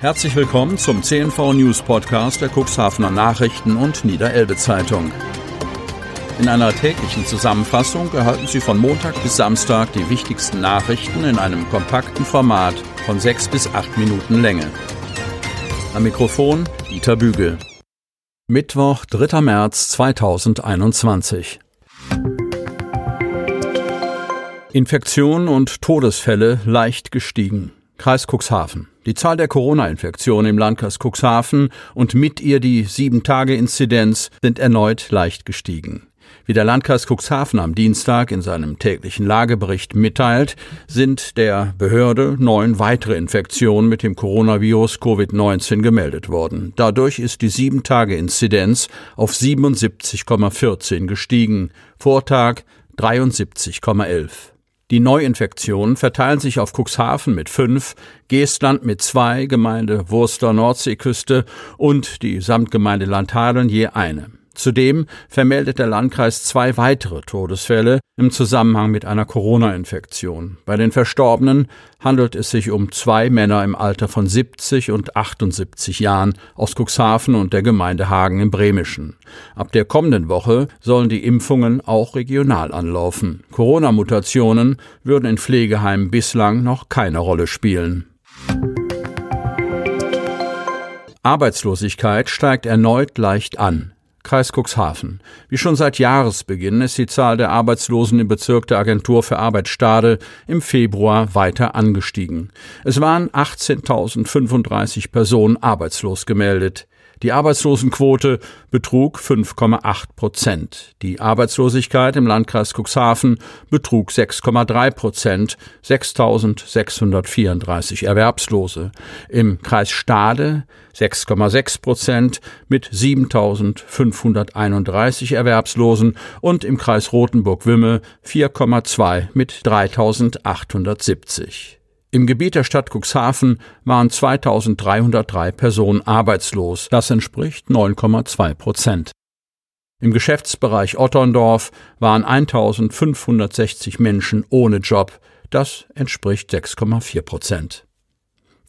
Herzlich willkommen zum CNV News Podcast der Cuxhavener Nachrichten und Niederelbe Zeitung. In einer täglichen Zusammenfassung erhalten Sie von Montag bis Samstag die wichtigsten Nachrichten in einem kompakten Format von sechs bis acht Minuten Länge. Am Mikrofon Dieter Bügel. Mittwoch, 3. März 2021. Infektionen und Todesfälle leicht gestiegen. Kreis Cuxhaven. Die Zahl der Corona-Infektionen im Landkreis Cuxhaven und mit ihr die 7-Tage-Inzidenz sind erneut leicht gestiegen. Wie der Landkreis Cuxhaven am Dienstag in seinem täglichen Lagebericht mitteilt, sind der Behörde neun weitere Infektionen mit dem Coronavirus Covid-19 gemeldet worden. Dadurch ist die 7-Tage-Inzidenz auf 77,14 gestiegen, Vortag 73,11. Die Neuinfektionen verteilen sich auf Cuxhaven mit fünf, Geestland mit zwei, Gemeinde Wurster Nordseeküste und die Samtgemeinde Landhadeln je eine. Zudem vermeldet der Landkreis zwei weitere Todesfälle im Zusammenhang mit einer Corona-Infektion. Bei den Verstorbenen handelt es sich um zwei Männer im Alter von 70 und 78 Jahren aus Cuxhaven und der Gemeinde Hagen im Bremischen. Ab der kommenden Woche sollen die Impfungen auch regional anlaufen. Corona-Mutationen würden in Pflegeheimen bislang noch keine Rolle spielen. Arbeitslosigkeit steigt erneut leicht an. Kreis Cuxhaven. Wie schon seit Jahresbeginn ist die Zahl der Arbeitslosen im Bezirk der Agentur für Arbeit Stade im Februar weiter angestiegen. Es waren 18.035 Personen arbeitslos gemeldet. Die Arbeitslosenquote betrug 5,8 Prozent. Die Arbeitslosigkeit im Landkreis Cuxhaven betrug 6,3 Prozent, 6.634 Erwerbslose. Im Kreis Stade 6,6 Prozent mit 7.531 Erwerbslosen und im Kreis Rothenburg-Wümme 4,2 mit 3.870. Im Gebiet der Stadt Cuxhaven waren 2303 Personen arbeitslos. Das entspricht 9,2 Prozent. Im Geschäftsbereich Otterndorf waren 1560 Menschen ohne Job. Das entspricht 6,4 Prozent.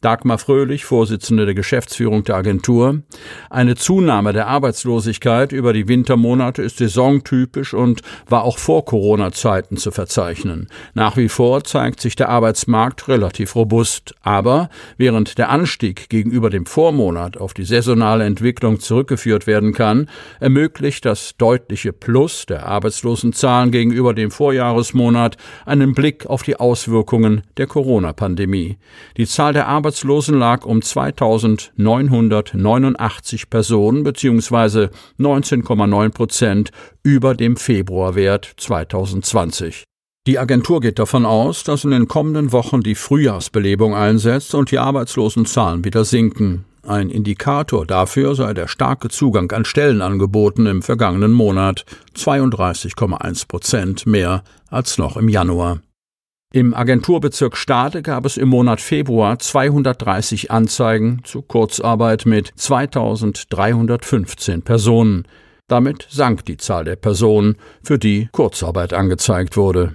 Dagmar Fröhlich, Vorsitzende der Geschäftsführung der Agentur. Eine Zunahme der Arbeitslosigkeit über die Wintermonate ist saisontypisch und war auch vor Corona-Zeiten zu verzeichnen. Nach wie vor zeigt sich der Arbeitsmarkt relativ robust. Aber während der Anstieg gegenüber dem Vormonat auf die saisonale Entwicklung zurückgeführt werden kann, ermöglicht das deutliche Plus der Arbeitslosenzahlen gegenüber dem Vorjahresmonat einen Blick auf die Auswirkungen der Corona-Pandemie. Die Zahl der Arbeitslosen Arbeitslosen lag um 2.989 Personen bzw. 19,9 Prozent über dem Februarwert 2020. Die Agentur geht davon aus, dass in den kommenden Wochen die Frühjahrsbelebung einsetzt und die Arbeitslosenzahlen wieder sinken. Ein Indikator dafür sei der starke Zugang an Stellenangeboten im vergangenen Monat 32,1 Prozent mehr als noch im Januar. Im Agenturbezirk Stade gab es im Monat Februar 230 Anzeigen zu Kurzarbeit mit 2315 Personen. Damit sank die Zahl der Personen, für die Kurzarbeit angezeigt wurde.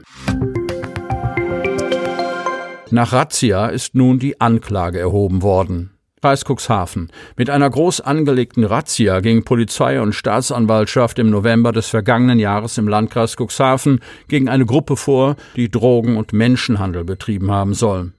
Nach Razzia ist nun die Anklage erhoben worden. Kreis Cuxhaven. Mit einer groß angelegten Razzia ging Polizei und Staatsanwaltschaft im November des vergangenen Jahres im Landkreis Cuxhaven gegen eine Gruppe vor, die Drogen- und Menschenhandel betrieben haben soll.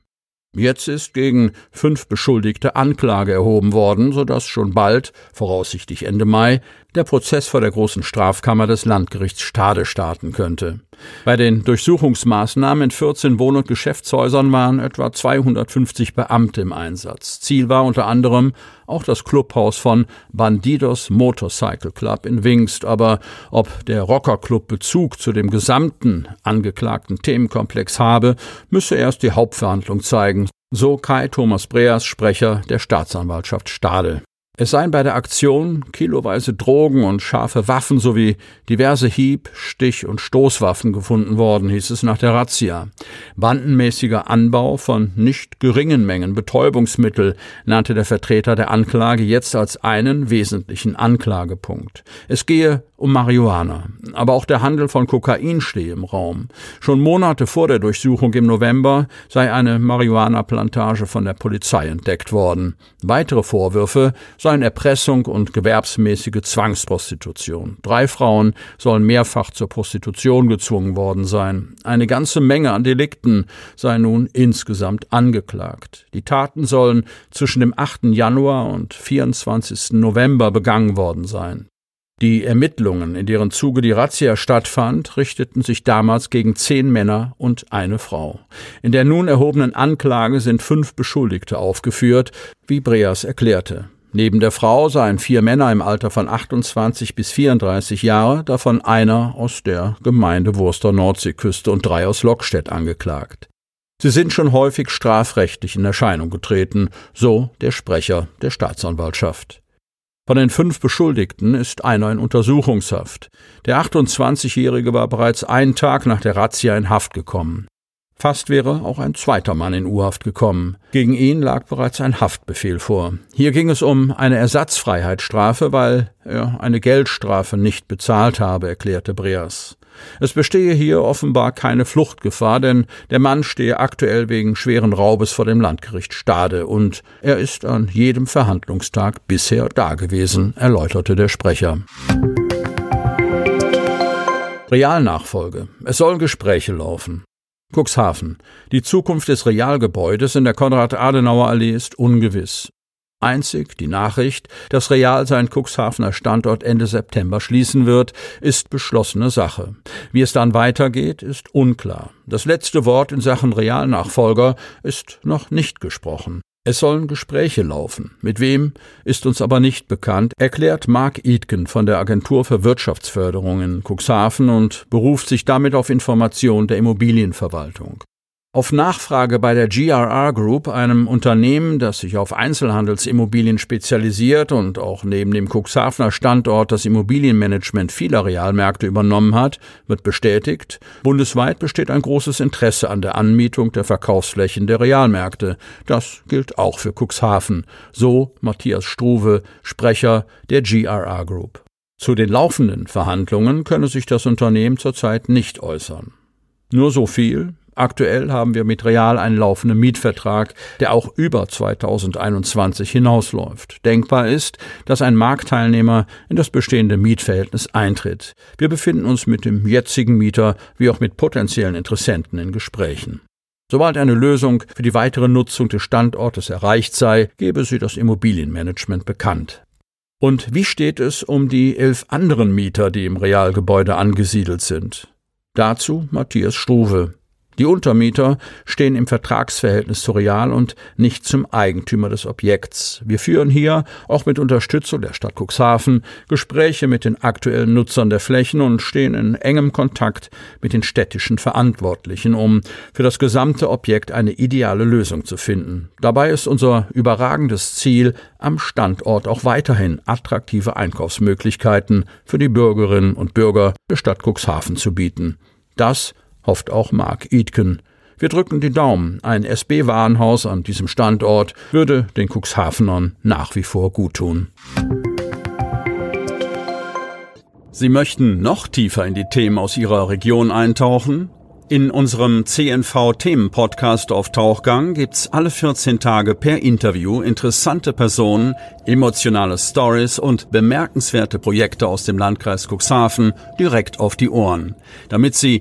Jetzt ist gegen fünf Beschuldigte Anklage erhoben worden, sodass schon bald, voraussichtlich Ende Mai, der Prozess vor der großen Strafkammer des Landgerichts Stade starten könnte. Bei den Durchsuchungsmaßnahmen in 14 Wohn- und Geschäftshäusern waren etwa 250 Beamte im Einsatz. Ziel war unter anderem auch das Clubhaus von Bandidos Motorcycle Club in Wingst, aber ob der Rockerclub Bezug zu dem gesamten angeklagten Themenkomplex habe, müsse erst die Hauptverhandlung zeigen, so Kai Thomas Breas, Sprecher der Staatsanwaltschaft Stade. Es seien bei der Aktion kiloweise Drogen und scharfe Waffen sowie diverse Hieb-, Stich- und Stoßwaffen gefunden worden, hieß es nach der Razzia. Bandenmäßiger Anbau von nicht geringen Mengen Betäubungsmittel nannte der Vertreter der Anklage jetzt als einen wesentlichen Anklagepunkt. Es gehe um Marihuana. Aber auch der Handel von Kokain stehe im Raum. Schon Monate vor der Durchsuchung im November sei eine Marihuana-Plantage von der Polizei entdeckt worden. Weitere Vorwürfe seien Erpressung und gewerbsmäßige Zwangsprostitution. Drei Frauen sollen mehrfach zur Prostitution gezwungen worden sein. Eine ganze Menge an Delikten sei nun insgesamt angeklagt. Die Taten sollen zwischen dem 8. Januar und 24. November begangen worden sein. Die Ermittlungen, in deren Zuge die Razzia stattfand, richteten sich damals gegen zehn Männer und eine Frau. In der nun erhobenen Anklage sind fünf Beschuldigte aufgeführt, wie Breas erklärte. Neben der Frau seien vier Männer im Alter von 28 bis 34 Jahre, davon einer aus der Gemeinde Wurster Nordseeküste und drei aus Lockstedt angeklagt. Sie sind schon häufig strafrechtlich in Erscheinung getreten, so der Sprecher der Staatsanwaltschaft. Von den fünf Beschuldigten ist einer in Untersuchungshaft. Der 28-Jährige war bereits einen Tag nach der Razzia in Haft gekommen. Fast wäre auch ein zweiter Mann in U-Haft gekommen. Gegen ihn lag bereits ein Haftbefehl vor. Hier ging es um eine Ersatzfreiheitsstrafe, weil er eine Geldstrafe nicht bezahlt habe, erklärte Breas. Es bestehe hier offenbar keine Fluchtgefahr, denn der Mann stehe aktuell wegen schweren Raubes vor dem Landgericht Stade und er ist an jedem Verhandlungstag bisher dagewesen, erläuterte der Sprecher. Realnachfolge. Es sollen Gespräche laufen. Cuxhaven. Die Zukunft des Realgebäudes in der Konrad-Adenauer-Allee ist ungewiss. Einzig die Nachricht, dass Real seinen Cuxhavener Standort Ende September schließen wird, ist beschlossene Sache. Wie es dann weitergeht, ist unklar. Das letzte Wort in Sachen Realnachfolger ist noch nicht gesprochen. Es sollen Gespräche laufen. Mit wem ist uns aber nicht bekannt, erklärt Mark Edken von der Agentur für Wirtschaftsförderung in Cuxhaven und beruft sich damit auf Informationen der Immobilienverwaltung. Auf Nachfrage bei der GRR Group, einem Unternehmen, das sich auf Einzelhandelsimmobilien spezialisiert und auch neben dem Cuxhavener Standort das Immobilienmanagement vieler Realmärkte übernommen hat, wird bestätigt, bundesweit besteht ein großes Interesse an der Anmietung der Verkaufsflächen der Realmärkte. Das gilt auch für Cuxhaven. So Matthias Struve, Sprecher der GRR Group. Zu den laufenden Verhandlungen könne sich das Unternehmen zurzeit nicht äußern. Nur so viel, Aktuell haben wir mit Real einen laufenden Mietvertrag, der auch über 2021 hinausläuft. Denkbar ist, dass ein Marktteilnehmer in das bestehende Mietverhältnis eintritt. Wir befinden uns mit dem jetzigen Mieter wie auch mit potenziellen Interessenten in Gesprächen. Sobald eine Lösung für die weitere Nutzung des Standortes erreicht sei, gebe sie das Immobilienmanagement bekannt. Und wie steht es um die elf anderen Mieter, die im Realgebäude angesiedelt sind? Dazu Matthias Struve. Die Untermieter stehen im Vertragsverhältnis zu Real und nicht zum Eigentümer des Objekts. Wir führen hier, auch mit Unterstützung der Stadt Cuxhaven, Gespräche mit den aktuellen Nutzern der Flächen und stehen in engem Kontakt mit den städtischen Verantwortlichen, um für das gesamte Objekt eine ideale Lösung zu finden. Dabei ist unser überragendes Ziel, am Standort auch weiterhin attraktive Einkaufsmöglichkeiten für die Bürgerinnen und Bürger der Stadt Cuxhaven zu bieten. Das hofft auch Mark Edken. Wir drücken die Daumen. Ein SB-Warenhaus an diesem Standort würde den Cuxhavenern nach wie vor guttun. Sie möchten noch tiefer in die Themen aus Ihrer Region eintauchen? In unserem CNV-Themen-Podcast auf Tauchgang gibt's alle 14 Tage per Interview interessante Personen, emotionale Stories und bemerkenswerte Projekte aus dem Landkreis Cuxhaven direkt auf die Ohren. Damit Sie